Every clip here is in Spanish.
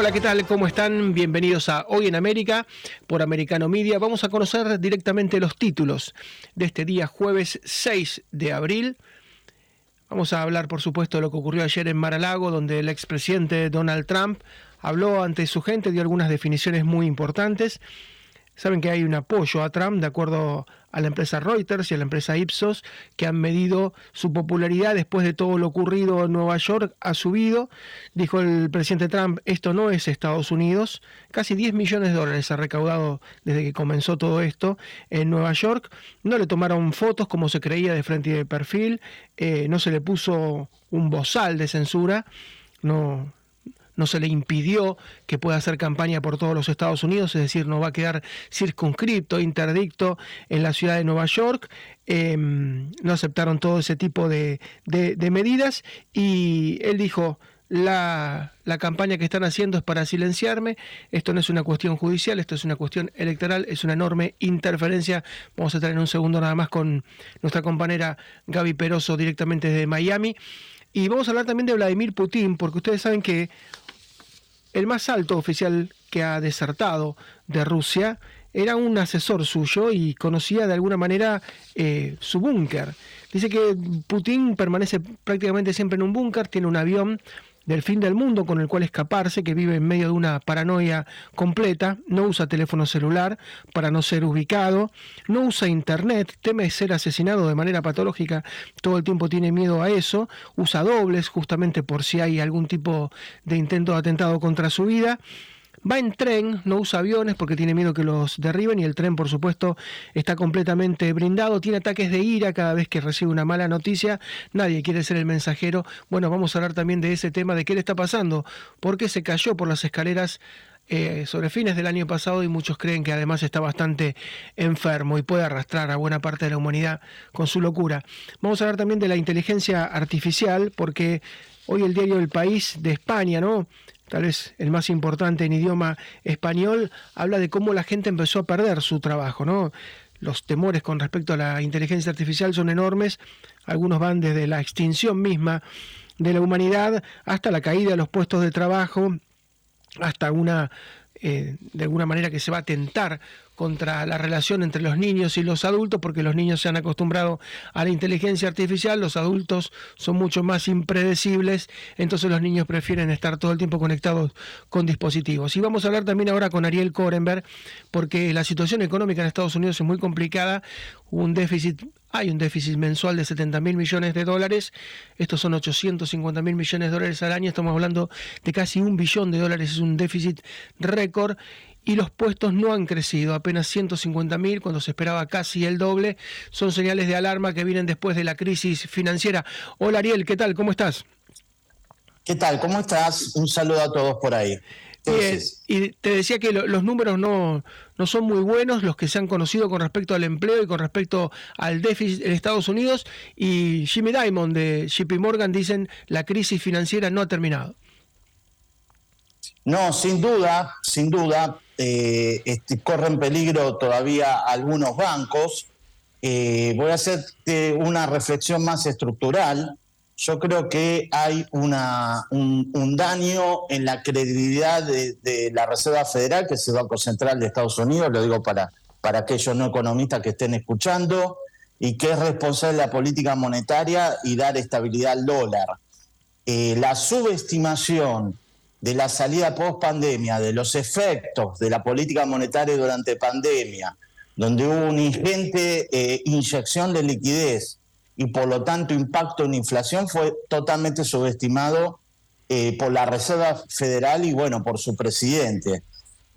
Hola, ¿qué tal? ¿Cómo están? Bienvenidos a Hoy en América por Americano Media. Vamos a conocer directamente los títulos de este día jueves 6 de abril. Vamos a hablar, por supuesto, de lo que ocurrió ayer en Mar-a-Lago, donde el expresidente Donald Trump habló ante su gente, dio algunas definiciones muy importantes. Saben que hay un apoyo a Trump, de acuerdo a la empresa Reuters y a la empresa Ipsos, que han medido su popularidad después de todo lo ocurrido en Nueva York, ha subido. Dijo el presidente Trump, esto no es Estados Unidos. Casi 10 millones de dólares ha recaudado desde que comenzó todo esto en Nueva York. No le tomaron fotos como se creía de frente y de perfil, eh, no se le puso un bozal de censura. No, no se le impidió que pueda hacer campaña por todos los Estados Unidos, es decir, no va a quedar circunscripto, interdicto en la ciudad de Nueva York. Em, no aceptaron todo ese tipo de, medidas y él dijo, la, la, campaña que están haciendo es para silenciarme. Esto no es una cuestión judicial, esto es una cuestión electoral, es una enorme interferencia. Vamos a estar en un segundo nada más con nuestra compañera Gaby Peroso directamente desde Miami. Y vamos a hablar también de Vladimir Putin, porque ustedes saben que el más alto oficial que ha desertado de Rusia era un asesor suyo y conocía de alguna manera eh, su búnker. Dice que Putin permanece prácticamente siempre en un búnker, tiene un avión del fin del mundo con el cual escaparse, que vive en medio de una paranoia completa, no usa teléfono celular para no ser ubicado, no usa internet, teme ser asesinado de manera patológica, todo el tiempo tiene miedo a eso, usa dobles justamente por si hay algún tipo de intento de atentado contra su vida Va en tren, no usa aviones porque tiene miedo que los derriben y el tren, por supuesto, está completamente brindado. Tiene ataques de ira cada vez que recibe una mala noticia. Nadie quiere ser el mensajero. Bueno, vamos a hablar también de ese tema, de qué le está pasando, porque se cayó por las escaleras eh, sobre fines del año pasado y muchos creen que además está bastante enfermo y puede arrastrar a buena parte de la humanidad con su locura. Vamos a hablar también de la inteligencia artificial porque hoy el diario El País de España, ¿no? Tal vez el más importante en idioma español, habla de cómo la gente empezó a perder su trabajo, ¿no? Los temores con respecto a la inteligencia artificial son enormes, algunos van desde la extinción misma de la humanidad hasta la caída de los puestos de trabajo, hasta una, eh, de alguna manera que se va a tentar contra la relación entre los niños y los adultos, porque los niños se han acostumbrado a la inteligencia artificial, los adultos son mucho más impredecibles, entonces los niños prefieren estar todo el tiempo conectados con dispositivos. Y vamos a hablar también ahora con Ariel Korenberg, porque la situación económica en Estados Unidos es muy complicada, un déficit hay un déficit mensual de 70 mil millones de dólares. Estos son 850 mil millones de dólares al año. Estamos hablando de casi un billón de dólares. Es un déficit récord y los puestos no han crecido, apenas 150 mil cuando se esperaba casi el doble. Son señales de alarma que vienen después de la crisis financiera. Hola Ariel, ¿qué tal? ¿Cómo estás? ¿Qué tal? ¿Cómo estás? Un saludo a todos por ahí. y te decía que los números no, no son muy buenos, los que se han conocido con respecto al empleo y con respecto al déficit en Estados Unidos. Y Jimmy Dimon de JP Morgan dicen la crisis financiera no ha terminado. No, sin duda, sin duda, eh, este, corren peligro todavía algunos bancos. Eh, voy a hacer una reflexión más estructural. Yo creo que hay un, daño en la credibilidad de, la Reserva Federal, que es el Banco Central de Estados Unidos, lo digo para, para aquellos no economistas que estén escuchando, y que es responsable de la política monetaria y dar estabilidad al dólar. Eh, la subestimación de la salida post pandemia, de los efectos de la política monetaria durante pandemia, donde hubo una ingente eh, inyección de liquidez y por lo tanto impacto en inflación, fue totalmente subestimado eh, por la Reserva Federal y bueno, por su presidente.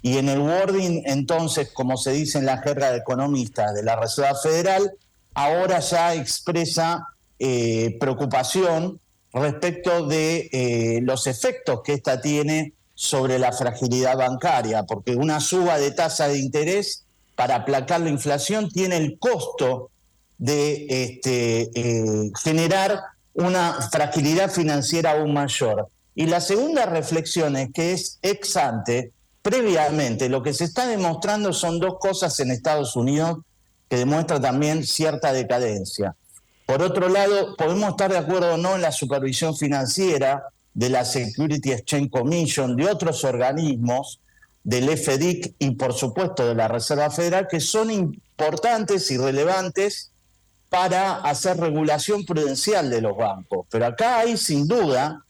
Y en el wording, entonces, como se dice en la jerga de economistas de la Reserva Federal, ahora ya expresa eh, preocupación respecto de eh, los efectos que esta tiene sobre la fragilidad bancaria, porque una suba de tasa de interés para aplacar la inflación tiene el costo de este, eh, generar una fragilidad financiera aún mayor. Y la segunda reflexión es que es ex ante, previamente, lo que se está demostrando son dos cosas en Estados Unidos que demuestran también cierta decadencia. Por otro lado, podemos estar de acuerdo o no en la supervisión financiera de la Security Exchange Commission, de otros organismos, del FDIC y por supuesto de la Reserva Federal, que son importantes y relevantes para hacer regulación prudencial de los bancos. Pero acá hay sin duda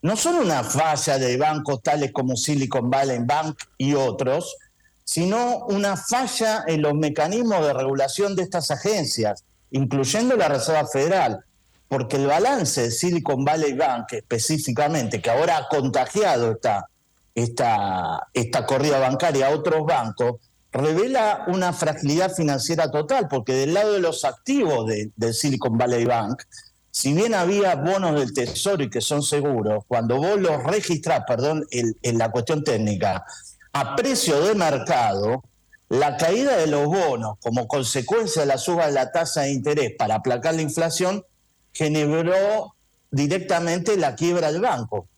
no solo una falla de bancos tales como Silicon Valley Bank y otros, sino una falla en los mecanismos de regulación de estas agencias, incluyendo la Reserva Federal, porque el balance de Silicon Valley Bank específicamente, que ahora ha contagiado esta, esta, esta corrida bancaria a otros bancos, revela una fragilidad financiera total, porque del lado de los activos del Silicon Valley Bank, si bien había bonos del Tesoro y que son seguros, cuando vos los registrás, perdón, en la cuestión técnica, a precio de mercado, la caída de los bonos como consecuencia de la suba de la tasa de interés para aplacar la inflación generó directamente la quiebra del banco.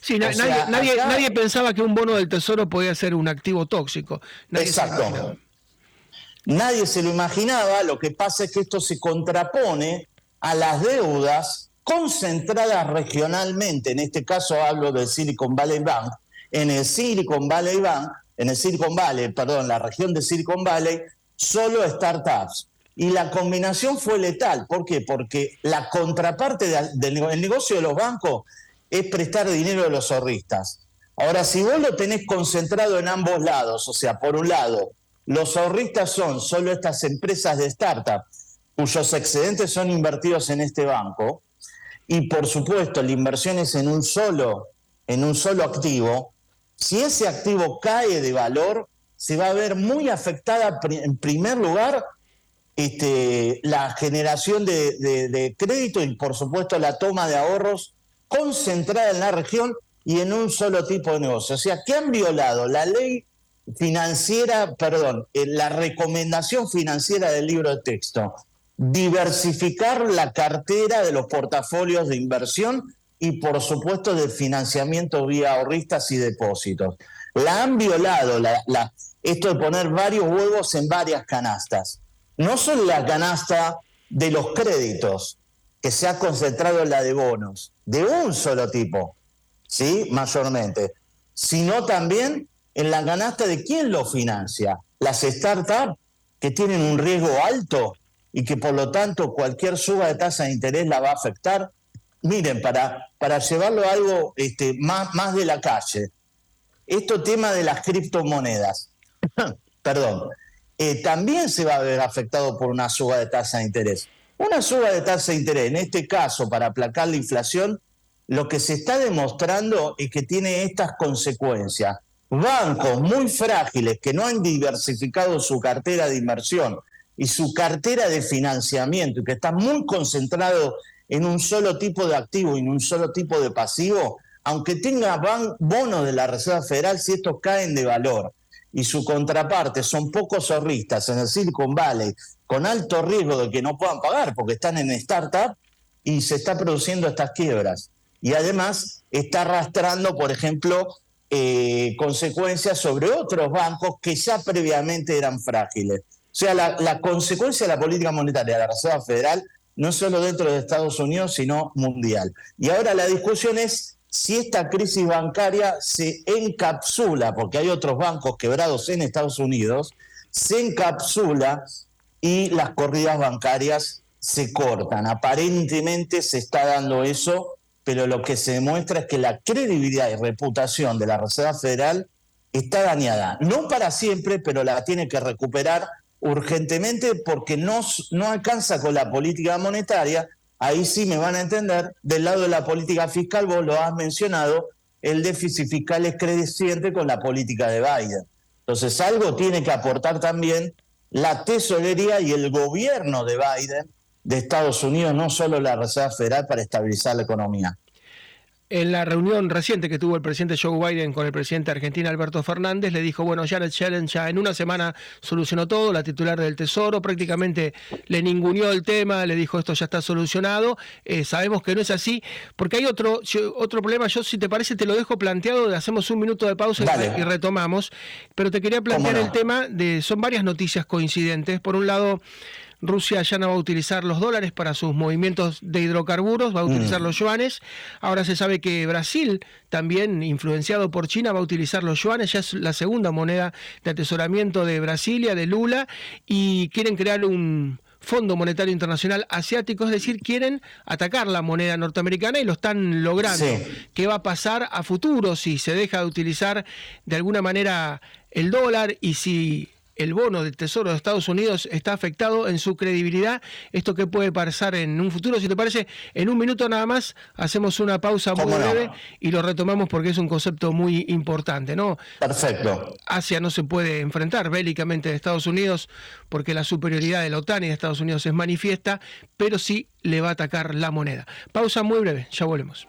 Sí, nadie, nadie, pensaba que un bono del Tesoro podía ser un activo tóxico. exacto. nadie se lo imaginaba, lo que pasa es que esto se contrapone a las deudas concentradas regionalmente, en este caso hablo del Silicon Valley Bank, en el Silicon Valley Bank, en el Silicon Valley, perdón, la región de Silicon Valley, solo startups. Y la combinación fue letal. ¿Por qué? Porque la contraparte del negocio de los bancos es prestar dinero a los ahorristas. Ahora, si vos lo tenés concentrado en ambos lados, o sea, por un lado, los ahorristas son solo estas empresas de startup cuyos excedentes son invertidos en este banco, y por supuesto la inversión es en un solo, en un solo activo, si ese activo cae de valor, se va a ver muy afectada en primer lugar este, la generación de, de, crédito y por supuesto la toma de ahorros concentrada en la región y en un solo tipo de negocio. O sea, que han violado la ley financiera, perdón, eh, la recomendación financiera del libro de texto, diversificar la cartera de los portafolios de inversión y por supuesto de financiamiento vía ahorristas y depósitos. La han violado, la, esto de poner varios huevos en varias canastas. No solo la canasta de los créditos, que se ha concentrado en la de bonos, de un solo tipo, ¿sí? Mayormente, sino también en la canasta de quién lo financia. Las startups que tienen un riesgo alto y que por lo tanto cualquier suba de tasa de interés la va a afectar. Miren, para, para llevarlo a algo este, más, más de la calle, esto tema de las criptomonedas, perdón, eh, también se va a ver afectado por una suba de tasa de interés. Una suba de tasa de interés, en este caso, para aplacar la inflación, lo que se está demostrando es que tiene estas consecuencias. Bancos muy frágiles que no han diversificado su cartera de inversión y su cartera de financiamiento y que está muy concentrado en un solo tipo de activo y en un solo tipo de pasivo, aunque tenga bonos de la Reserva Federal, si estos caen de valor y su contraparte son pocos ahorristas en el Silicon Valley, con alto riesgo de que no puedan pagar porque están en startup y se está produciendo estas quiebras. Y además está arrastrando, por ejemplo, eh, consecuencias sobre otros bancos que ya previamente eran frágiles. O sea, la, consecuencia de la política monetaria de la Reserva Federal no solo dentro de Estados Unidos, sino mundial. Y ahora la discusión es si esta crisis bancaria se encapsula, porque hay otros bancos quebrados en Estados Unidos, se encapsula y las corridas bancarias se cortan. Aparentemente se está dando eso, pero lo que se demuestra es que la credibilidad y reputación de la Reserva Federal está dañada. No para siempre, pero la tiene que recuperar urgentemente porque no, no alcanza con la política monetaria, ahí sí me van a entender, del lado de la política fiscal, vos lo has mencionado, el déficit fiscal es creciente con la política de Biden. Entonces algo tiene que aportar también la tesorería y el gobierno de Biden de Estados Unidos, no solo la Reserva Federal, para estabilizar la economía. En la reunión reciente que tuvo el presidente Joe Biden con el presidente argentino Alberto Fernández, le dijo, bueno, Janet Yellen ya en una semana solucionó todo, la titular del Tesoro prácticamente le ninguneó el tema, le dijo, esto ya está solucionado, eh, sabemos que no es así, porque hay otro, otro problema, yo si te parece te lo dejo planteado, hacemos un minuto de pausa y retomamos, pero te quería plantear el tema de, son varias noticias coincidentes, por un lado, Rusia ya no va a utilizar los dólares para sus movimientos de hidrocarburos, va a utilizar mm. los yuanes. Ahora se sabe que Brasil, también influenciado por China, va a utilizar los yuanes, ya es la segunda moneda de atesoramiento de Brasilia, de Lula, y quieren crear un Fondo Monetario Internacional Asiático, es decir, quieren atacar la moneda norteamericana y lo están logrando. ¿Qué va a pasar a futuro si se deja de utilizar de alguna manera el dólar y si el bono del Tesoro de Estados Unidos está afectado en su credibilidad. Esto que puede pasar en un futuro, si te parece, en un minuto nada más hacemos una pausa muy breve y lo retomamos porque es un concepto muy importante, ¿no? Perfecto. Asia no se puede enfrentar bélicamente a Estados Unidos porque la superioridad de la OTAN y de Estados Unidos es manifiesta, pero sí le va a atacar la moneda. Pausa muy breve, ya volvemos.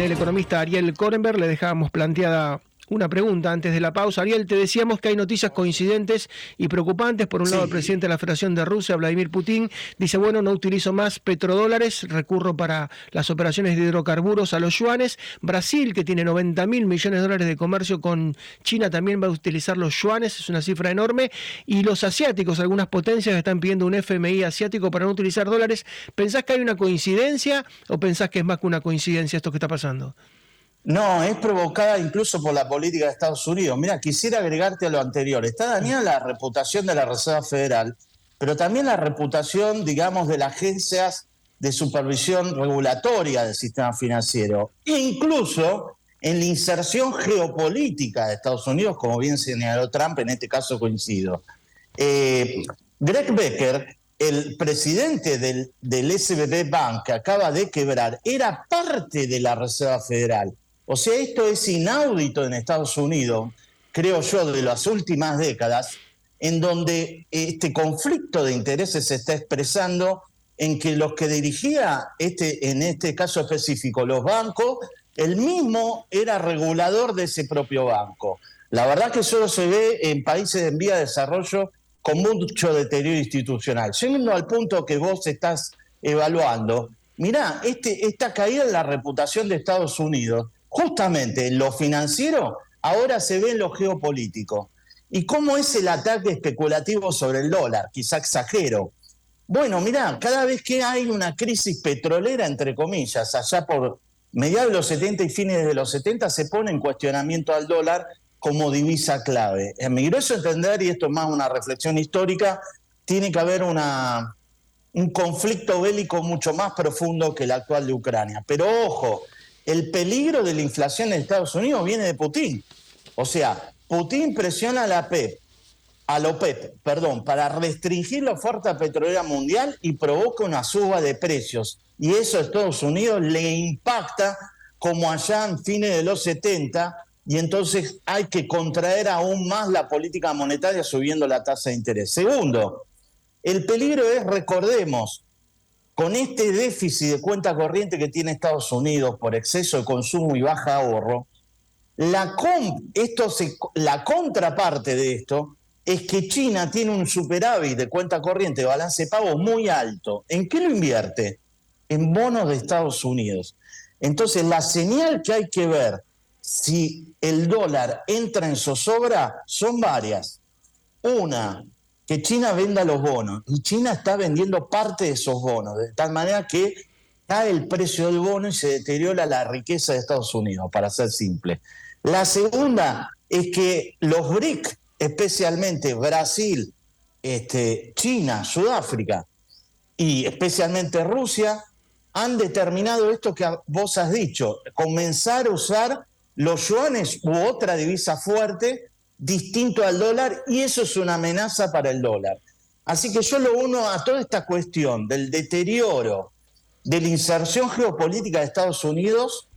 El economista Ariel Korenberg le dejábamos planteada una pregunta antes de la pausa. Ariel, te decíamos que hay noticias coincidentes y preocupantes. Por un lado, el presidente de la Federación de Rusia, Vladimir Putin, dice, bueno, no utilizo más petrodólares, recurro para las operaciones de hidrocarburos a los yuanes. Brasil, que tiene 90 mil millones de dólares de comercio con China, también va a utilizar los yuanes, es una cifra enorme. Y los asiáticos, algunas potencias están pidiendo un FMI asiático para no utilizar dólares. ¿Pensás que hay una coincidencia o pensás que es más que una coincidencia esto que está pasando? No, es provocada incluso por la política de Estados Unidos. Mira, quisiera agregarte a lo anterior. Está dañada la reputación de la Reserva Federal, pero también la reputación, digamos, de las agencias de supervisión regulatoria del sistema financiero. Incluso en la inserción geopolítica de Estados Unidos, como bien señaló Trump, en este caso coincido. Eh, Greg Becker, el presidente del, del SBB Bank que acaba de quebrar, era parte de la Reserva Federal. O sea, esto es inaudito en Estados Unidos, creo yo, de las últimas décadas, en donde este conflicto de intereses se está expresando en que los que dirigía este, en este caso específico, los bancos, el mismo era regulador de ese propio banco. La verdad que solo se ve en países en vía de desarrollo con mucho deterioro institucional. Llegando al punto que vos estás evaluando, mirá, este, esta caída en la reputación de Estados Unidos justamente en lo financiero, ahora se ve en lo geopolítico. ¿Y cómo es el ataque especulativo sobre el dólar? Quizá exagero. Bueno, mirá, cada vez que hay una crisis petrolera, entre comillas, allá por mediados de los 70 y fines de los 70, se pone en cuestionamiento al dólar como divisa clave. En mi grueso entender, y esto es más una reflexión histórica, tiene que haber una, un conflicto bélico mucho más profundo que el actual de Ucrania. Pero ojo, el peligro de la inflación en Estados Unidos viene de Putin. O sea, Putin presiona a la PEP, a la OPEP, perdón, para restringir la oferta petrolera mundial y provoca una suba de precios. Y eso a Estados Unidos le impacta como allá en fines de los 70 y entonces hay que contraer aún más la política monetaria subiendo la tasa de interés. Segundo, el peligro es, recordemos, con este déficit de cuenta corriente que tiene Estados Unidos por exceso de consumo y baja ahorro, la, esto la contraparte de esto es que China tiene un superávit de cuenta corriente de balance de pago muy alto. ¿En qué lo invierte? En bonos de Estados Unidos. Entonces, la señal que hay que ver si el dólar entra en zozobra son varias. Una, que China venda los bonos y China está vendiendo parte de esos bonos, de tal manera que cae el precio del bono y se deteriora la riqueza de Estados Unidos, para ser simple. La segunda es que los BRIC, especialmente Brasil, este, China, Sudáfrica y especialmente Rusia, han determinado esto que vos has dicho, comenzar a usar los yuanes u otra divisa fuerte distinto al dólar y eso es una amenaza para el dólar. Así que yo lo uno a toda esta cuestión del deterioro de la inserción geopolítica de Estados Unidos,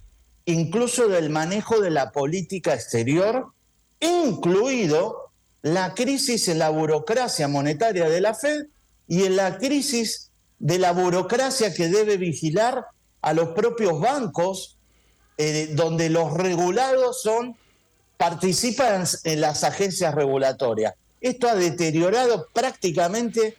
incluso del manejo de la política exterior, incluido la crisis en la burocracia monetaria de la Fed y en la crisis de la burocracia que debe vigilar a los propios bancos, eh, donde los regulados son participan en las agencias regulatorias. Esto ha deteriorado prácticamente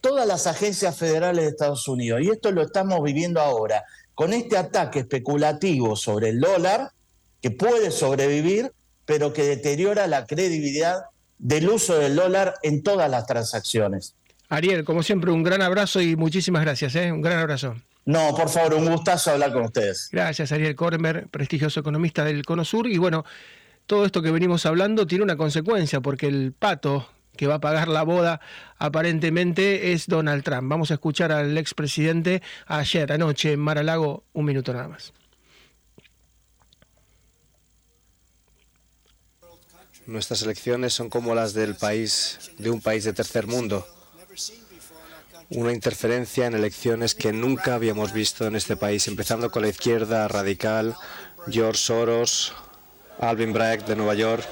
todas las agencias federales de Estados Unidos y esto lo estamos viviendo ahora con este ataque especulativo sobre el dólar que puede sobrevivir, pero que deteriora la credibilidad del uso del dólar en todas las transacciones. Ariel, como siempre, un gran abrazo y muchísimas gracias. ¿eh? Un gran abrazo. No, por favor, un gustazo hablar con ustedes. Gracias, Ariel Kormer, prestigioso economista del Cono Sur. Y bueno, todo esto que venimos hablando tiene una consecuencia, porque el pato que va a pagar la boda aparentemente es Donald Trump. Vamos a escuchar al expresidente ayer, anoche, en Mar-a-Lago, un minuto nada más. Nuestras elecciones son como las del país, de un país de tercer mundo una interferencia en elecciones que nunca habíamos visto en este país, empezando con la izquierda radical, George Soros, Alvin Bragg de Nueva York,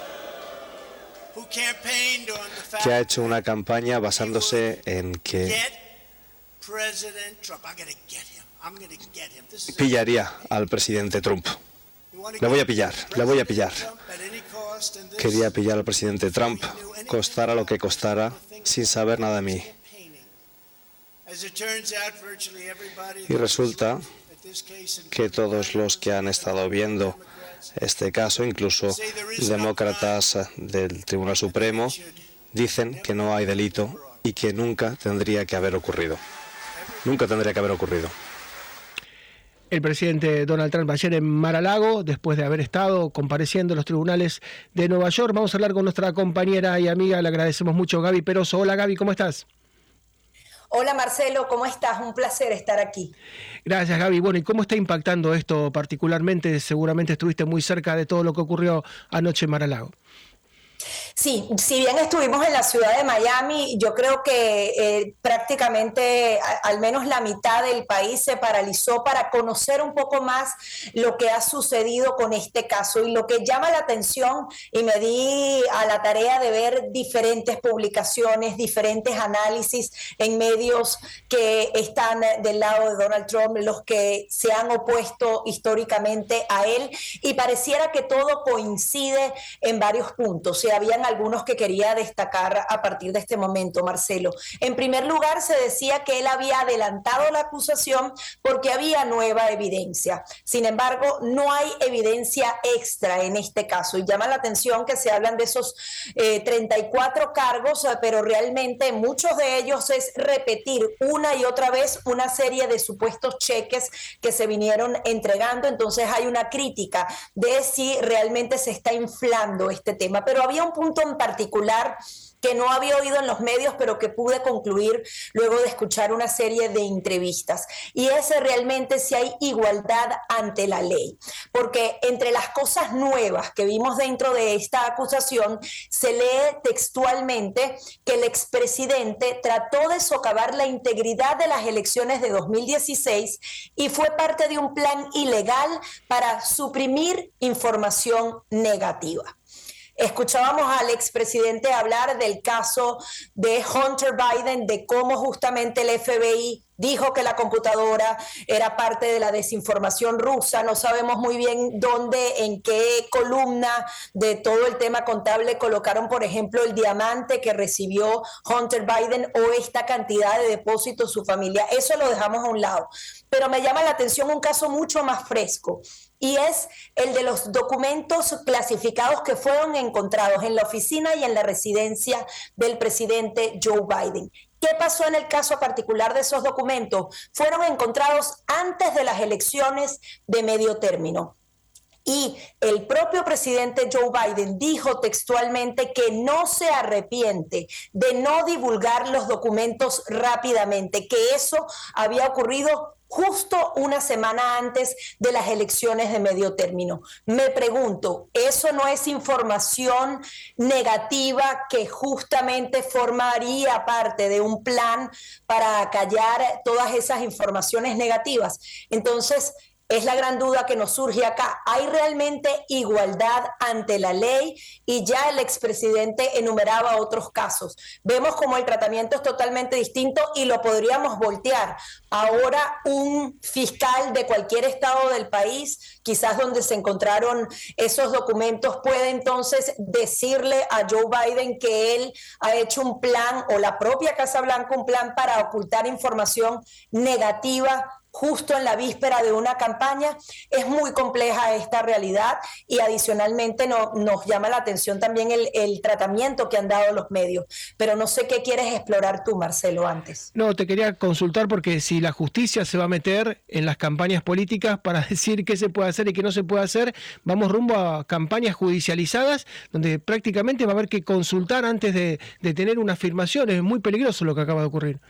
que ha hecho una campaña basándose en que pillaría al presidente Trump. Le voy a pillar, le voy a pillar. Quería pillar al presidente Trump, costara lo que costara, sin saber nada de mí. Y resulta que todos los que han estado viendo este caso, incluso demócratas del Tribunal Supremo, dicen que no hay delito y que nunca tendría que haber ocurrido. Nunca tendría que haber ocurrido. El presidente Donald Trump ayer en Mar-a-Lago, después de haber estado compareciendo en los tribunales de Nueva York. Vamos a hablar con nuestra compañera y amiga, le agradecemos mucho, Gaby Peroso. Hola Gaby, ¿cómo estás? Hola Marcelo, ¿cómo estás? Un placer estar aquí. Gracias Gaby. Bueno, ¿y cómo está impactando esto particularmente? Seguramente estuviste muy cerca de todo lo que ocurrió anoche en Maralago. Sí, si bien estuvimos en la ciudad de Miami, yo creo que eh, prácticamente al menos la mitad del país se paralizó para conocer un poco más lo que ha sucedido con este caso. Y lo que llama la atención, y me di a la tarea de ver diferentes publicaciones, diferentes análisis en medios que están del lado de Donald Trump, los que se han opuesto históricamente a él, y pareciera que todo coincide en varios puntos. Se habían algunos que quería destacar a partir de este momento, Marcelo. En primer lugar, se decía que él había adelantado la acusación porque había nueva evidencia. Sin embargo, no hay evidencia extra en este caso y llama la atención que se hablan de esos 34 eh, cargos, pero realmente muchos de ellos es repetir una y otra vez una serie de supuestos cheques que se vinieron entregando. Entonces hay una crítica de si realmente se está inflando este tema. Pero había un punto en particular que no había oído en los medios, pero que pude concluir luego de escuchar una serie de entrevistas. Y es realmente si hay igualdad ante la ley. Porque entre las cosas nuevas que vimos dentro de esta acusación, se lee textualmente que el expresidente trató de socavar la integridad de las elecciones de 2016 y fue parte de un plan ilegal para suprimir información negativa. Escuchábamos al expresidente hablar del caso de Hunter Biden, de cómo justamente el FBI dijo que la computadora era parte de la desinformación rusa. No sabemos muy bien dónde, en qué columna de todo el tema contable colocaron, por ejemplo, el diamante que recibió Hunter Biden o esta cantidad de depósitos su familia. Eso lo dejamos a un lado. Pero me llama la atención un caso mucho más fresco y es el de los documentos clasificados que fueron encontrados en la oficina y en la residencia del presidente Joe Biden. ¿Qué pasó en el caso particular de esos documentos? Fueron encontrados antes de las elecciones de medio término. Y el propio presidente Joe Biden dijo textualmente que no se arrepiente de no divulgar los documentos rápidamente, que eso había ocurrido justo una semana antes de las elecciones de medio término. Me pregunto, ¿eso no es información negativa que justamente formaría parte de un plan para callar todas esas informaciones negativas? Entonces, es la gran duda que nos surge acá. ¿Hay realmente igualdad ante la ley? Y ya el expresidente enumeraba otros casos. Vemos como el tratamiento es totalmente distinto y lo podríamos voltear. Ahora un fiscal de cualquier estado del país, quizás donde se encontraron esos documentos, puede entonces decirle a Joe Biden que él ha hecho un plan o la propia Casa Blanca un plan para ocultar información negativa justo en la víspera de una campaña. Es muy compleja esta realidad y adicionalmente no, nos llama la atención también el, el, tratamiento que han dado los medios. Pero no sé qué quieres explorar tú, Marcelo, antes. No, te quería consultar porque si la justicia se va a meter en las campañas políticas para decir qué se puede hacer y qué no se puede hacer, vamos rumbo a campañas judicializadas donde prácticamente va a haber que consultar antes de, de tener una afirmación. Es muy peligroso lo que acaba de ocurrir.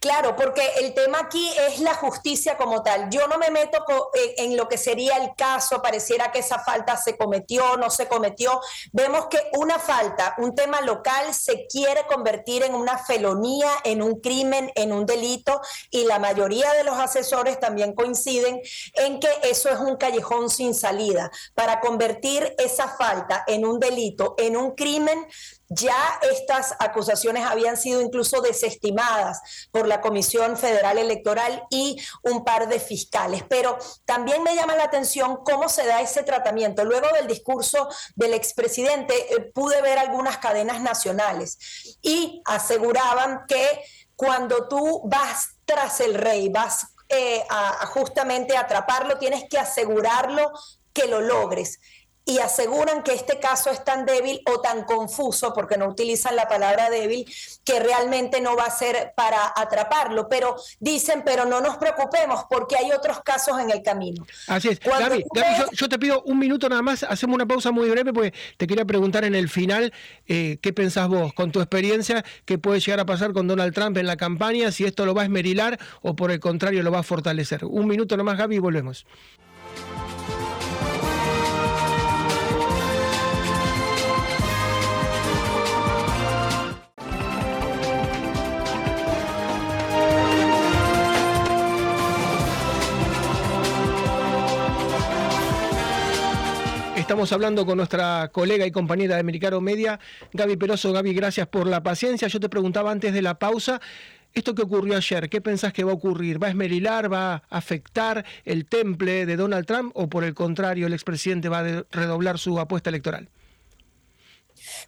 Claro, porque el tema aquí es la justicia como tal. Yo no me meto eh, en lo que sería el caso, pareciera que esa falta se cometió, no se cometió. Vemos que una falta, un tema local, se quiere convertir en una felonía, en un crimen, en un delito, y la mayoría de los asesores también coinciden en que eso es un callejón sin salida. Para convertir esa falta en un delito, en un crimen, ya estas acusaciones habían sido incluso desestimadas por la Comisión Federal Electoral y un par de fiscales. Pero también me llama la atención cómo se da ese tratamiento. Luego del discurso del expresidente eh, pude ver algunas cadenas nacionales y aseguraban que cuando tú vas tras el rey, vas eh, a, atraparlo, tienes que asegurarlo que lo logres y aseguran que este caso es tan débil o tan confuso, porque no utilizan la palabra débil, que realmente no va a ser para atraparlo. Pero dicen, pero no nos preocupemos porque hay otros casos en el camino. Así es. Gaby, yo, te pido un minuto nada más, hacemos una pausa muy breve porque te quería preguntar en el final, eh, ¿qué pensás vos con tu experiencia? ¿Qué puede llegar a pasar con Donald Trump en la campaña? Si esto lo va a esmerilar o por el contrario lo va a fortalecer. Un minuto nada más, Gaby, y volvemos. Estamos hablando con nuestra colega y compañera de Americano Media, Gaby Peroso. Gaby, gracias por la paciencia. Yo te preguntaba antes de la pausa, esto que ocurrió ayer, ¿qué pensás que va a ocurrir? ¿Va a esmerilar, va a afectar el temple de Donald Trump o por el contrario el expresidente va a redoblar su apuesta electoral?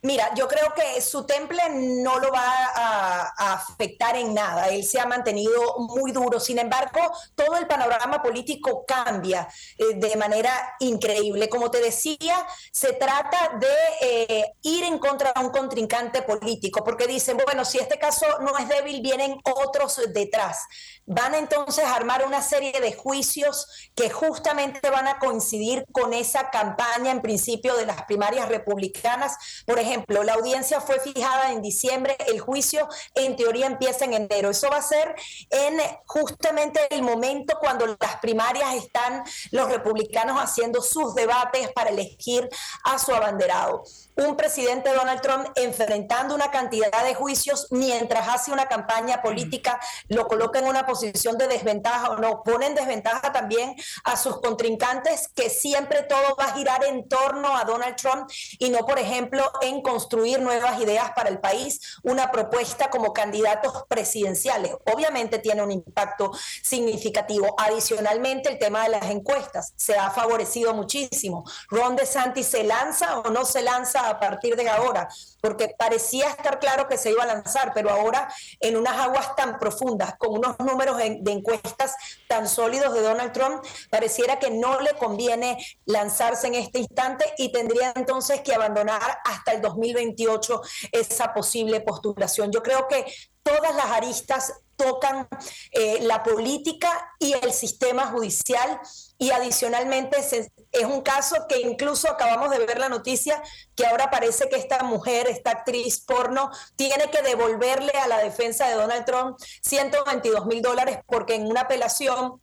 Mira, yo creo que su temple no lo va a, afectar en nada. Él se ha mantenido muy duro. Sin embargo, todo el panorama político cambia eh, de manera increíble. Como te decía, se trata de eh, ir en contra de un contrincante político, porque dicen, bueno, si este caso no es débil, vienen otros detrás. Van entonces a armar una serie de juicios que justamente van a coincidir con esa campaña en principio de las primarias republicanas. Ejemplo, la audiencia fue fijada en diciembre, el juicio en teoría empieza en enero. Eso va a ser en justamente el momento cuando las primarias están los republicanos haciendo sus debates para elegir a su abanderado un presidente Donald Trump enfrentando una cantidad de juicios mientras hace una campaña política, lo coloca en una posición de desventaja o no, pone en desventaja también a sus contrincantes que siempre todo va a girar en torno a Donald Trump y no, por ejemplo, en construir nuevas ideas para el país, una propuesta como candidatos presidenciales. Obviamente tiene un impacto significativo. Adicionalmente, el tema de las encuestas se ha favorecido muchísimo. Ron DeSantis se lanza o no se lanza a partir de ahora, porque parecía estar claro que se iba a lanzar, pero ahora en unas aguas tan profundas, con unos números de encuestas tan sólidos de Donald Trump, pareciera que no le conviene lanzarse en este instante y tendría entonces que abandonar hasta el 2028 esa posible postulación. Yo creo que todas las aristas tocan eh, la política y el sistema judicial. Y adicionalmente es un caso que incluso acabamos de ver la noticia que ahora parece que esta mujer, esta actriz porno, tiene que devolverle a la defensa de Donald Trump 122 mil dólares porque en una apelación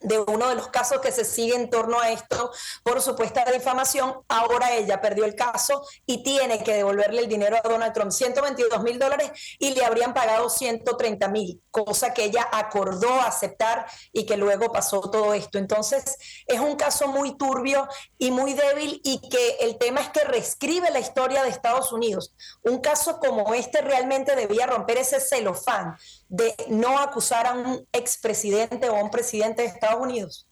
de uno de los casos que se sigue en torno a esto por supuesta difamación, ahora ella perdió el caso y tiene que devolverle el dinero a Donald Trump, 122 mil dólares y le habrían pagado 130 mil, cosa que ella acordó aceptar y que luego pasó todo esto. Entonces es un caso muy turbio y muy débil y que el tema es que reescribe la historia de Estados Unidos. Un caso como este realmente debía romper ese celofán de no acusar a un expresidente o a un presidente de Estados Unidos.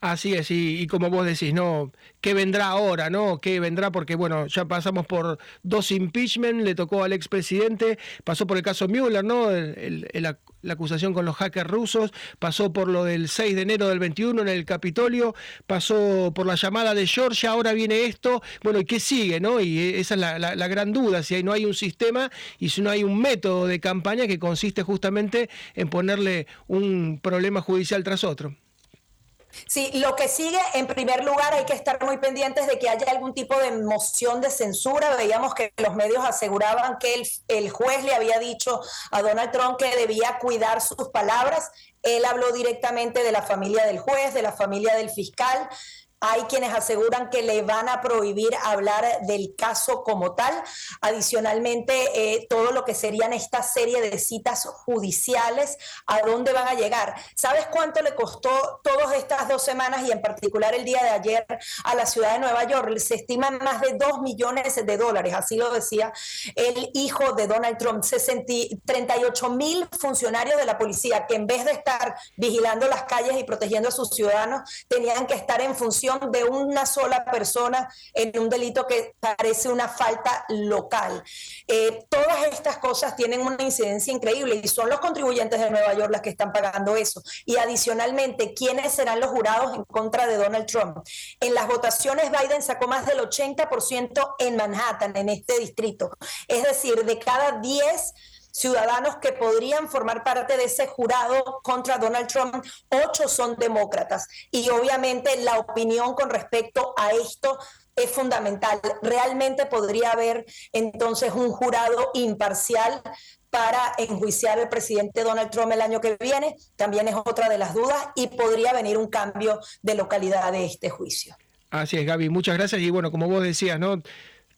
Así es, y, como vos decís, ¿no? ¿Qué vendrá ahora, no? ¿Qué vendrá? Porque, bueno, ya pasamos por dos impeachment, le tocó al expresidente, pasó por el caso Mueller, ¿no? la, acusación con los hackers rusos, pasó por lo del 6 de enero del 21 en el Capitolio, pasó por la llamada de Georgia, ahora viene esto, bueno, ¿y qué sigue, no? Y esa es la, la gran duda, si no hay un sistema y si no hay un método de campaña que consiste justamente en ponerle un problema judicial tras otro. Sí, lo que sigue, en primer lugar, hay que estar muy pendientes de que haya algún tipo de moción de censura. Veíamos que los medios aseguraban que el, el juez le había dicho a Donald Trump que debía cuidar sus palabras. Él habló directamente de la familia del juez, de la familia del fiscal. Hay quienes aseguran que le van a prohibir hablar del caso como tal. Adicionalmente, eh, todo lo que serían esta serie de citas judiciales, ¿a dónde van a llegar? ¿Sabes cuánto le costó todas estas dos semanas y en particular el día de ayer a la ciudad de Nueva York? Se estiman más de dos millones de dólares, así lo decía el hijo de Donald Trump. 38 mil funcionarios de la policía que en vez de estar vigilando las calles y protegiendo a sus ciudadanos, tenían que estar en función de una sola persona en un delito que parece una falta local. Eh, todas estas cosas tienen una incidencia increíble y son los contribuyentes de Nueva York las que están pagando eso. Y adicionalmente, ¿quiénes serán los jurados en contra de Donald Trump? En las votaciones Biden sacó más del 80% en Manhattan, en este distrito. Es decir, de cada 10 ciudadanos que podrían formar parte de ese jurado contra Donald Trump, ocho son demócratas. Y obviamente la opinión con respecto a esto es fundamental. Realmente podría haber entonces un jurado imparcial para enjuiciar al presidente Donald Trump el año que viene, también es otra de las dudas y podría venir un cambio de localidad de este juicio. Así es, Gaby, muchas gracias. Y bueno, como vos decías, ¿no?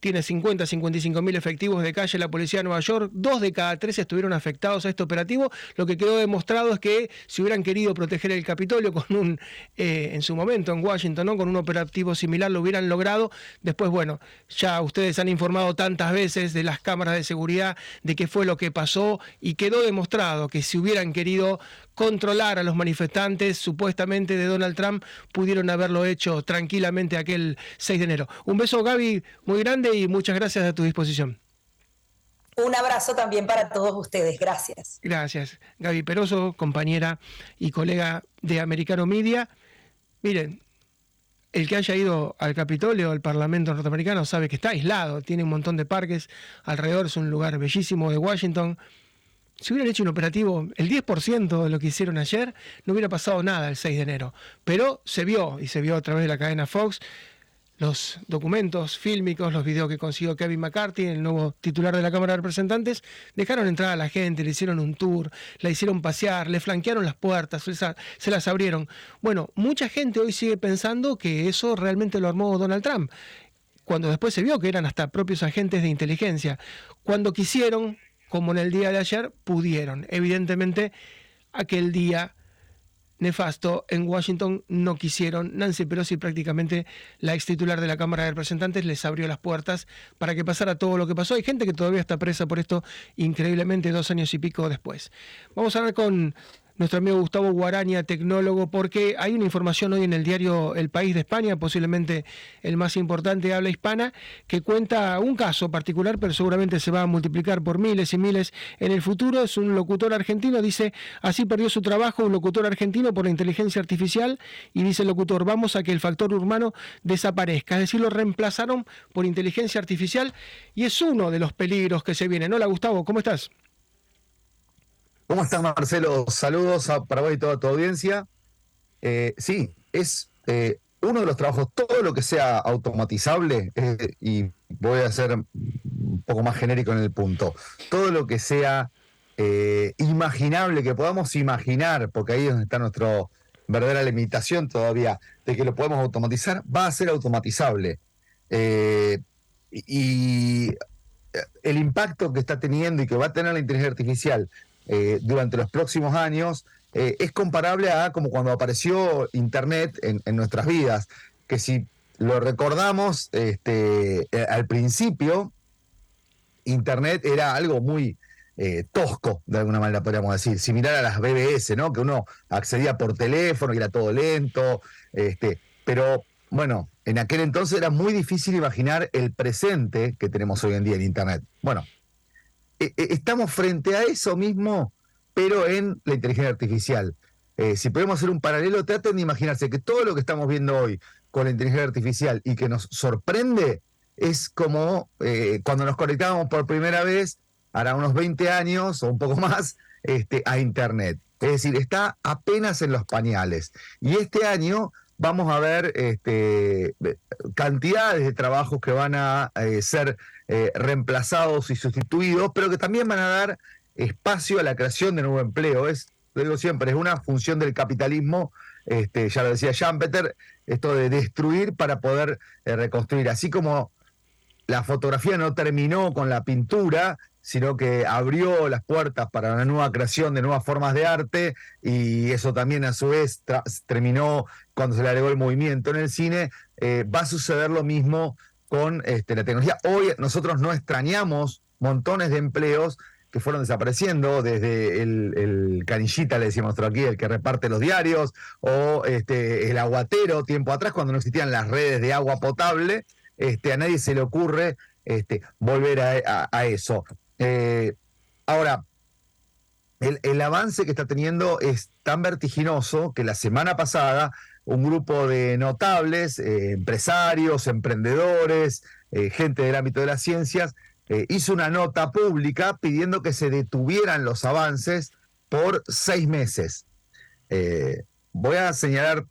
Tiene 50, 55 mil efectivos de calle la policía de Nueva York, dos de cada tres estuvieron afectados a este operativo. Lo que quedó demostrado es que si hubieran querido proteger el Capitolio con un, eh, en su momento en Washington, ¿no? con un operativo similar, lo hubieran logrado. Después, bueno, ya ustedes han informado tantas veces de las cámaras de seguridad de qué fue lo que pasó y quedó demostrado que si hubieran querido controlar a los manifestantes supuestamente de Donald Trump, pudieron haberlo hecho tranquilamente aquel 6 de enero. Un beso, Gaby, muy grande y muchas gracias a tu disposición. Un abrazo también para todos ustedes. Gracias. Gracias. Gaby Peroso, compañera y colega de Americano Media. Miren, el que haya ido al Capitolio, al Parlamento norteamericano, sabe que está aislado, tiene un montón de parques alrededor, es un lugar bellísimo de Washington si hubieran hecho un operativo el 10% de lo que hicieron ayer, no hubiera pasado nada el 6 de enero. Pero se vio, y se vio a través de la cadena Fox, los documentos fílmicos, los videos que consiguió Kevin McCarthy, el nuevo titular de la Cámara de Representantes, dejaron entrar a la gente, le hicieron un tour, la hicieron pasear, le flanquearon las puertas, se las abrieron. Bueno, mucha gente hoy sigue pensando que eso realmente lo armó Donald Trump, cuando después se vio que eran hasta propios agentes de inteligencia. Cuando quisieron, como en el día de ayer, pudieron. Evidentemente, aquel día nefasto en Washington no quisieron. Nancy Pelosi, prácticamente la ex titular de la Cámara de Representantes, les abrió las puertas para que pasara todo lo que pasó. Hay gente que todavía está presa por esto, increíblemente, dos años y pico después. Vamos a hablar con nuestro amigo Gustavo Guaraña, tecnólogo, porque hay una información hoy en el diario El País de España, posiblemente el más importante de habla hispana, que cuenta un caso particular, pero seguramente se va a multiplicar por miles y miles en el futuro. Es un locutor argentino, dice, así perdió su trabajo un locutor argentino por la inteligencia artificial, y dice el locutor, vamos a que el factor humano desaparezca, es decir, lo reemplazaron por inteligencia artificial, y es uno de los peligros que se vienen. Hola Gustavo, ¿cómo estás? ¿Cómo estás, Marcelo? Saludos para vos y toda tu audiencia. Eh, sí, es eh, uno de los trabajos, todo lo que sea automatizable, eh, y voy a ser un poco más genérico en el punto, todo lo que sea imaginable, que podamos imaginar, porque ahí es donde está nuestra verdadera limitación todavía, de que lo podemos automatizar, va a ser automatizable. y el impacto que está teniendo y que va a tener la inteligencia artificial eh, durante los próximos años eh, es comparable a como cuando apareció Internet en, nuestras vidas, que si lo recordamos este, eh, al principio, Internet era algo muy tosco, de alguna manera podríamos decir, similar a las BBS, ¿no? que uno accedía por teléfono y era todo lento, este, pero bueno, en aquel entonces era muy difícil imaginar el presente que tenemos hoy en día en Internet. Bueno, estamos frente a eso mismo, pero en la inteligencia artificial. Eh, si podemos hacer un paralelo, traten de imaginarse que todo lo que estamos viendo hoy con la inteligencia artificial y que nos sorprende es como cuando nos conectábamos por primera vez, hará unos 20 años o un poco más, este, a Internet. Es decir, está apenas en los pañales. Y este año vamos a ver este, cantidades de trabajos que van a ser eh, reemplazados y sustituidos, pero que también van a dar espacio a la creación de nuevo empleo. Es, lo digo siempre, es una función del capitalismo, este, ya lo decía Jean Peter, esto de destruir para poder eh, reconstruir. Así como la fotografía no terminó con la pintura, sino que abrió las puertas para una nueva creación de nuevas formas de arte y eso también a su vez terminó cuando se le agregó el movimiento en el cine, eh, va a suceder lo mismo con este, la tecnología. Hoy nosotros no extrañamos montones de empleos que fueron desapareciendo, desde el, canillita, le decimos aquí, el que reparte los diarios, o este, el aguatero, tiempo atrás, cuando no existían las redes de agua potable, este, a nadie se le ocurre este, volver a, eso. Eh, ahora, el, el, avance que está teniendo es tan vertiginoso que la semana pasada un grupo de notables, eh, empresarios, emprendedores, eh, gente del ámbito de las ciencias, eh, hizo una nota pública pidiendo que se detuvieran los avances por seis meses. voy a señalar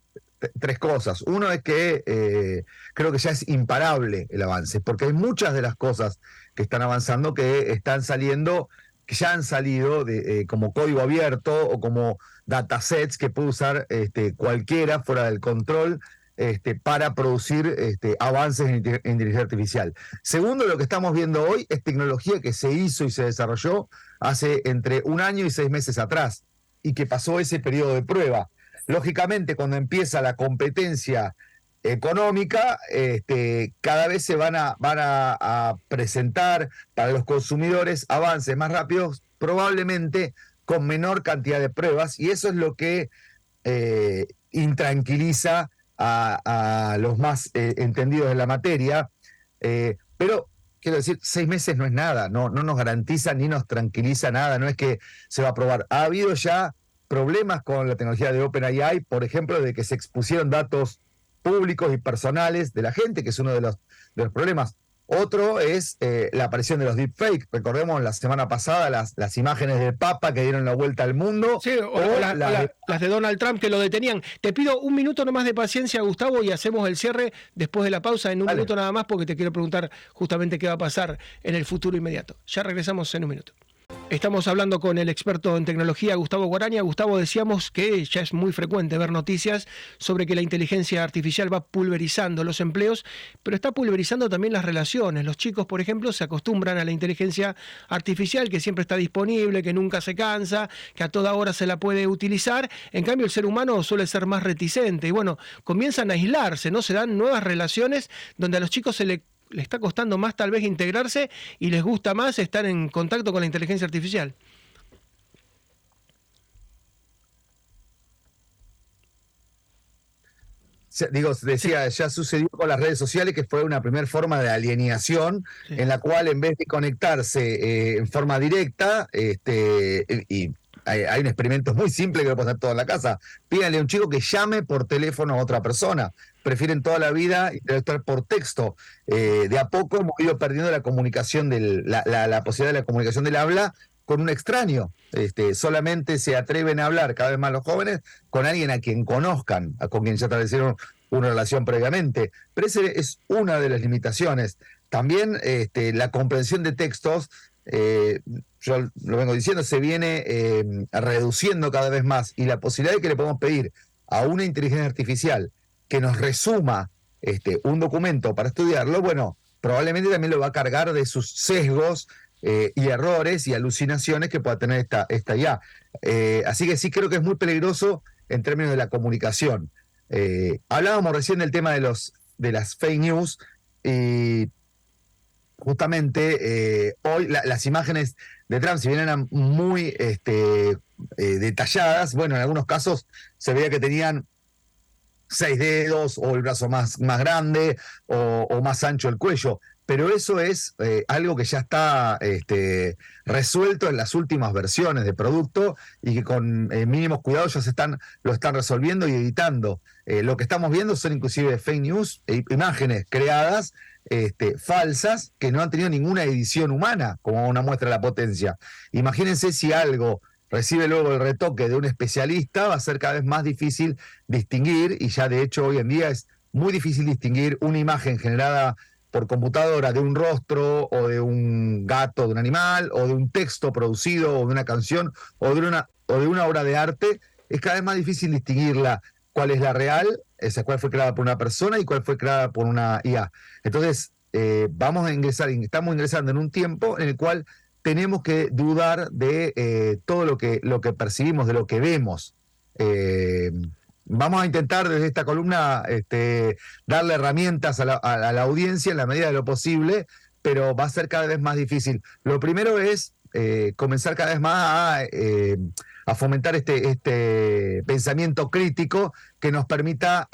tres cosas. Uno es que creo que ya es imparable el avance, porque hay muchas de las cosas que están avanzando que están saliendo, que ya han salido de, como código abierto o como datasets que puede usar este, cualquiera fuera del control este, para producir este, avances en, inteligencia artificial. Segundo, lo que estamos viendo hoy es tecnología que se hizo y se desarrolló hace entre un año y seis meses atrás y que pasó ese periodo de prueba. Lógicamente, cuando empieza la competencia económica, cada vez se van a presentar para los consumidores avances más rápidos, probablemente con menor cantidad de pruebas y eso es lo que eh, intranquiliza a, los más eh, entendidos de la materia. Eh, pero quiero decir, seis meses no es nada, no, no nos garantiza ni nos tranquiliza nada, no es que se va a probar. Ha habido ya problemas con la tecnología de OpenAI, por ejemplo, de que se expusieron datos públicos y personales de la gente, que es uno de los, de los problemas. Otro es eh, la aparición de los deepfakes. Recordemos la semana pasada las, las imágenes del Papa que dieron la vuelta al mundo. Sí, o, las, de... Donald Trump que lo detenían. Te pido un minuto nomás de paciencia, Gustavo, y hacemos el cierre después de la pausa en un minuto nada más porque te quiero preguntar justamente qué va a pasar en el futuro inmediato. Ya regresamos en un minuto. Estamos hablando con el experto en tecnología Gustavo Guaraña. Gustavo, decíamos que ya es muy frecuente ver noticias sobre que la inteligencia artificial va pulverizando los empleos, pero está pulverizando también las relaciones. Los chicos, por ejemplo, se acostumbran a la inteligencia artificial que siempre está disponible, que nunca se cansa, que a toda hora se la puede utilizar. En cambio, el ser humano suele ser más reticente y bueno, comienzan a aislarse, ¿no? Se dan nuevas relaciones donde a los chicos se le le está costando más tal vez integrarse y les gusta más estar en contacto con la inteligencia artificial. digo, decía, ya sucedió con las redes sociales que fue una primera forma de alienación en la cual en vez de conectarse eh, en forma directa, este, y hay, un experimento muy simple que lo puede hacer todo en la casa, pídanle a un chico que llame por teléfono a otra persona prefieren toda la vida interactuar por texto. Eh, de a poco hemos ido perdiendo la comunicación, del, la, posibilidad de la comunicación del habla con un extraño. Este, solamente se atreven a hablar cada vez más los jóvenes con alguien a quien conozcan, a con quien ya establecieron una relación previamente. Pero esa es una de las limitaciones. También este, la comprensión de textos, eh, yo lo vengo diciendo, se viene eh, reduciendo cada vez más y la posibilidad de que le podamos pedir a una inteligencia artificial que nos resuma este, un documento para estudiarlo, bueno, probablemente también lo va a cargar de sus sesgos eh, y errores y alucinaciones que pueda tener esta, esta IA. Así que sí creo que es muy peligroso en términos de la comunicación. Hablábamos recién del tema de, los, de las fake news y justamente hoy las imágenes de Trump, si bien eran muy este, detalladas, bueno, en algunos casos se veía que tenían seis dedos o el brazo más, más grande o, más ancho el cuello. Pero eso es eh, algo que ya está este, resuelto en las últimas versiones de producto y que con eh, mínimos cuidados ya se están, lo están resolviendo y editando. Eh, lo que estamos viendo son inclusive fake news, e imágenes creadas este, falsas que no han tenido ninguna edición humana como una muestra de la potencia. Imagínense si algo recibe luego el retoque de un especialista, va a ser cada vez más difícil distinguir, y ya de hecho hoy en día es muy difícil distinguir una imagen generada por computadora de un rostro o de un gato, de un animal, o de un texto producido, o de una canción, o de una, o de una obra de arte, es cada vez más difícil distinguirla cuál es la real, esa cuál fue creada por una persona y cuál fue creada por una IA. Entonces, eh, vamos a ingresar, estamos ingresando en un tiempo en el cual tenemos que dudar de eh, todo lo que, lo que percibimos, de lo que vemos. Eh, vamos a intentar desde esta columna este, darle herramientas a la, audiencia en la medida de lo posible, pero va a ser cada vez más difícil. Lo primero es comenzar cada vez más a, fomentar este, este pensamiento crítico que nos permita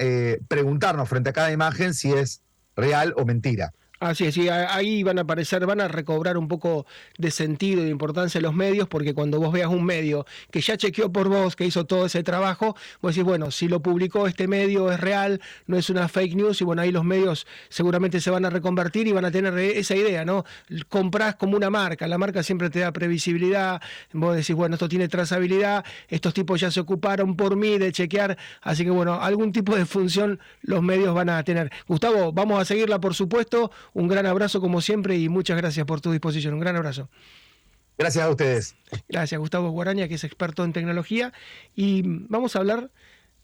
preguntarnos frente a cada imagen si es real o mentira. Así es, ahí van a aparecer, van a recobrar un poco de sentido y de importancia los medios, porque cuando vos veas un medio que ya chequeó por vos, que hizo todo ese trabajo, vos decís, bueno, si lo publicó este medio es real, no es una fake news, y bueno, ahí los medios seguramente se van a reconvertir y van a tener esa idea, ¿no? Comprás como una marca, la marca siempre te da previsibilidad, vos decís, bueno, esto tiene trazabilidad, estos tipos ya se ocuparon por mí de chequear, así que bueno, algún tipo de función los medios van a tener. Gustavo, vamos a seguirla, por supuesto un gran abrazo como siempre y muchas gracias por tu disposición. Un gran abrazo. Gracias a ustedes. Gracias, Gustavo Guaraña, que es experto en tecnología. Y vamos a hablar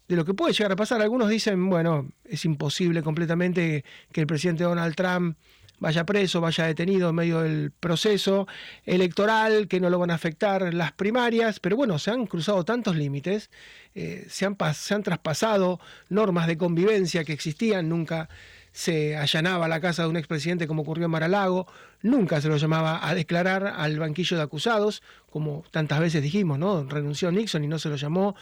de lo que puede llegar a pasar. Algunos dicen, bueno, es imposible completamente que el presidente Donald Trump vaya preso, vaya detenido en medio del proceso electoral, que no lo van a afectar las primarias, pero bueno, se han cruzado tantos límites, eh, se, han se han traspasado normas de convivencia que existían, nunca se allanaba la casa de un expresidente como ocurrió en Maralago, nunca se lo llamaba a declarar al banquillo de acusados, como tantas veces dijimos, ¿no? Renunció Nixon y no se lo llamó,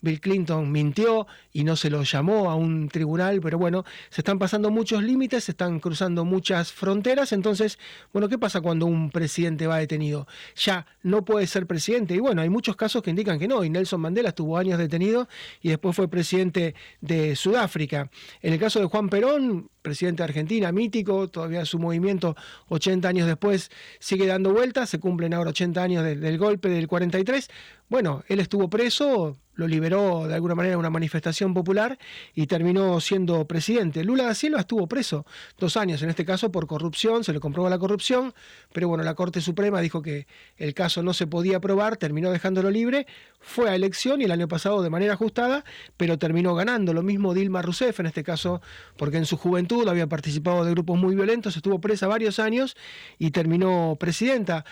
Bill Clinton mintió y no se lo llamó a un tribunal, pero bueno, se están pasando muchos límites, se están cruzando muchas fronteras, entonces, bueno, ¿qué pasa cuando un presidente va detenido? Ya no puede ser presidente, y bueno, hay muchos casos que indican que no, y Nelson Mandela estuvo años detenido y después fue presidente de Sudáfrica. En el caso de Juan Perón, presidente de Argentina, mítico, todavía su movimiento 80 años después sigue dando vueltas, se cumplen ahora 80 años del, golpe del 43. Bueno, él estuvo preso, lo liberó de alguna manera una manifestación popular y terminó siendo presidente. Lula da Silva estuvo preso dos años, en este caso por corrupción, se le comprobó la corrupción, pero bueno, la Corte Suprema dijo que el caso no se podía probar, terminó dejándolo libre, fue a elección y el año pasado de manera ajustada, pero terminó ganando. Lo mismo Dilma Rousseff, en este caso, porque en su juventud había participado de grupos muy violentos, estuvo presa varios años y terminó presidenta.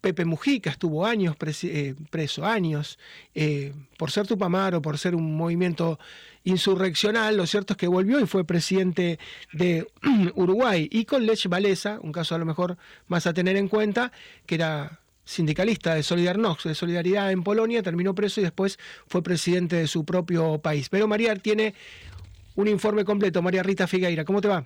Pepe Mujica estuvo años eh, preso, años, eh, por ser Tupamaro, por ser un movimiento insurreccional, lo cierto es que volvió y fue presidente de Uruguay. Y con Lech Walesa, un caso a lo mejor más a tener en cuenta, que era sindicalista de Solidarność, de Solidaridad en Polonia, terminó preso y después fue presidente de su propio país. Pero María tiene un informe completo. María Rita Figueira, ¿cómo te va?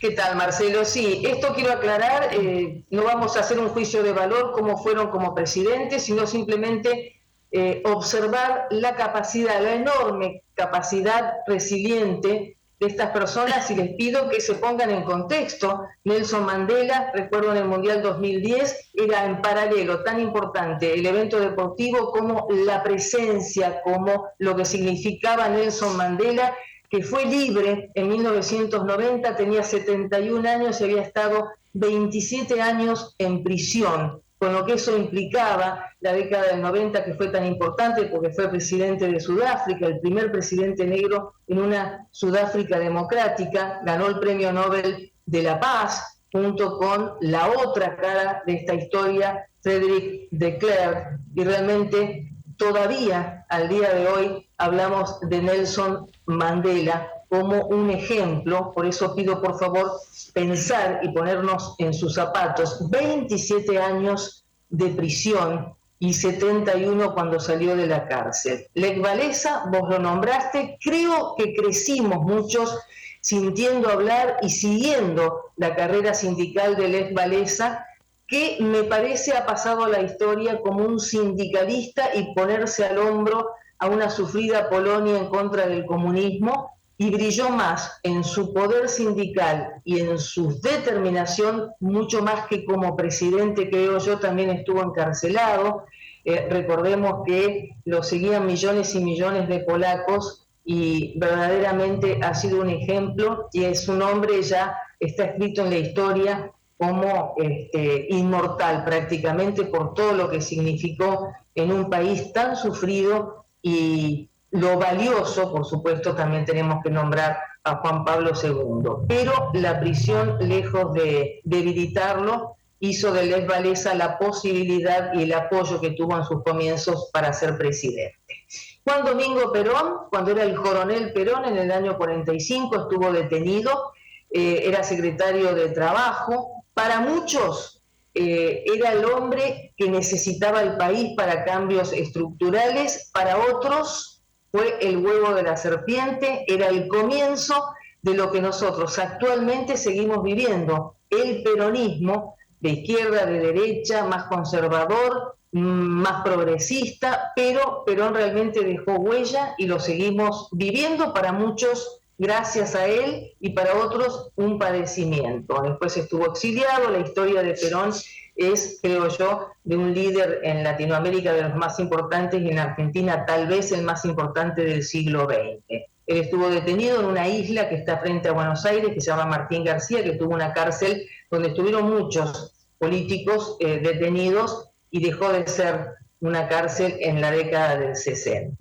¿Qué tal, Marcelo? Sí, esto quiero aclarar, eh, no vamos a hacer un juicio de valor como fueron como presidentes, sino simplemente eh, observar la capacidad, la enorme capacidad resiliente de estas personas y les pido que se pongan en contexto. Nelson Mandela, recuerdo en el Mundial 2010, era en paralelo tan importante el evento deportivo como la presencia, como lo que significaba Nelson Mandela, que fue libre en 1990, tenía 71 años y había estado 27 años en prisión con lo que eso implicaba la década del 90 que fue tan importante porque fue presidente de Sudáfrica, el primer presidente negro en una Sudáfrica democrática, ganó el Premio Nobel de la Paz junto con la otra cara de esta historia, Frederick de Klerk, y realmente todavía al día de hoy hablamos de Nelson Mandela como un ejemplo, por eso pido por favor pensar y ponernos en sus zapatos. 27 años de prisión y 71 cuando salió de la cárcel. Lech Valesa, vos lo nombraste, creo que crecimos muchos sintiendo hablar y siguiendo la carrera sindical de Lech Valesa, que me parece ha pasado a la historia como un sindicalista y ponerse al hombro a una sufrida Polonia en contra del comunismo y brilló más en su poder sindical y en su determinación, mucho más que como presidente, creo yo, también estuvo encarcelado. Eh, recordemos que lo seguían millones y millones de polacos y verdaderamente ha sido un ejemplo y es un hombre ya está escrito en la historia como este, inmortal prácticamente por todo lo que significó en un país tan sufrido y lo valioso, por supuesto, también tenemos que nombrar a Juan Pablo II, pero la prisión, lejos de debilitarlo, hizo de Les Valesa la posibilidad y el apoyo que tuvo en sus comienzos para ser presidente. Juan Domingo Perón, cuando era el coronel Perón en el año 45, estuvo detenido, eh, era secretario de Trabajo. Para muchos eh, era el hombre que necesitaba el país para cambios estructurales, para otros fue el huevo de la serpiente, era el comienzo de lo que nosotros actualmente seguimos viviendo, el peronismo de izquierda, de derecha, más conservador, mm, más progresista, pero Perón realmente dejó huella y lo seguimos viviendo para muchos gracias a él y para otros un padecimiento. Después estuvo exiliado, la historia de Perón es, creo yo, de un líder en Latinoamérica de los más importantes y en Argentina tal vez el más importante del siglo XX. Él estuvo detenido en una isla que está frente a Buenos Aires, que se llama Martín García, que tuvo una cárcel donde estuvieron muchos políticos eh, detenidos y dejó de ser una cárcel en la década del 60.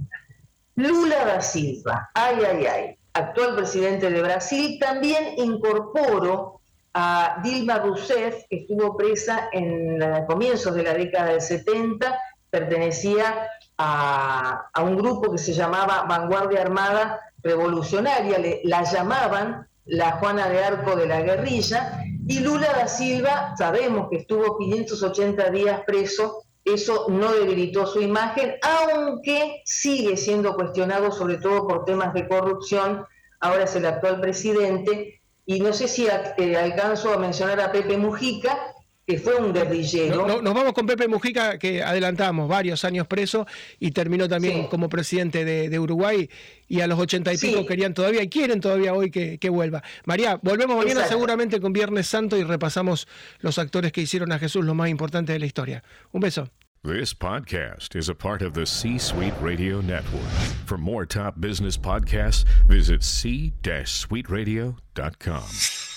Lula da Silva, ay, ay, ay, actual presidente de Brasil, también incorporó a Dilma Rousseff, que estuvo presa en comienzos de la década del 70, pertenecía a, un grupo que se llamaba Vanguardia Armada Revolucionaria, la llamaban la Juana de Arco de la guerrilla, y Lula da Silva, sabemos que estuvo 580 días preso, eso no debilitó su imagen, aunque sigue siendo cuestionado sobre todo por temas de corrupción, ahora es el actual presidente, y no sé si eh, alcanzo a mencionar a Pepe Mujica, que fue un guerrillero. nos vamos con Pepe Mujica, que adelantamos varios años preso y terminó también como presidente de, Uruguay y a los ochenta y pico querían todavía y quieren todavía hoy que, vuelva. María, volvemos mañana seguramente con Viernes Santo y repasamos los actores que hicieron a Jesús lo más importante de la historia. Un beso. This podcast is a part of the C Suite Radio Network. For more top business podcasts, visit c-suiteradio.com.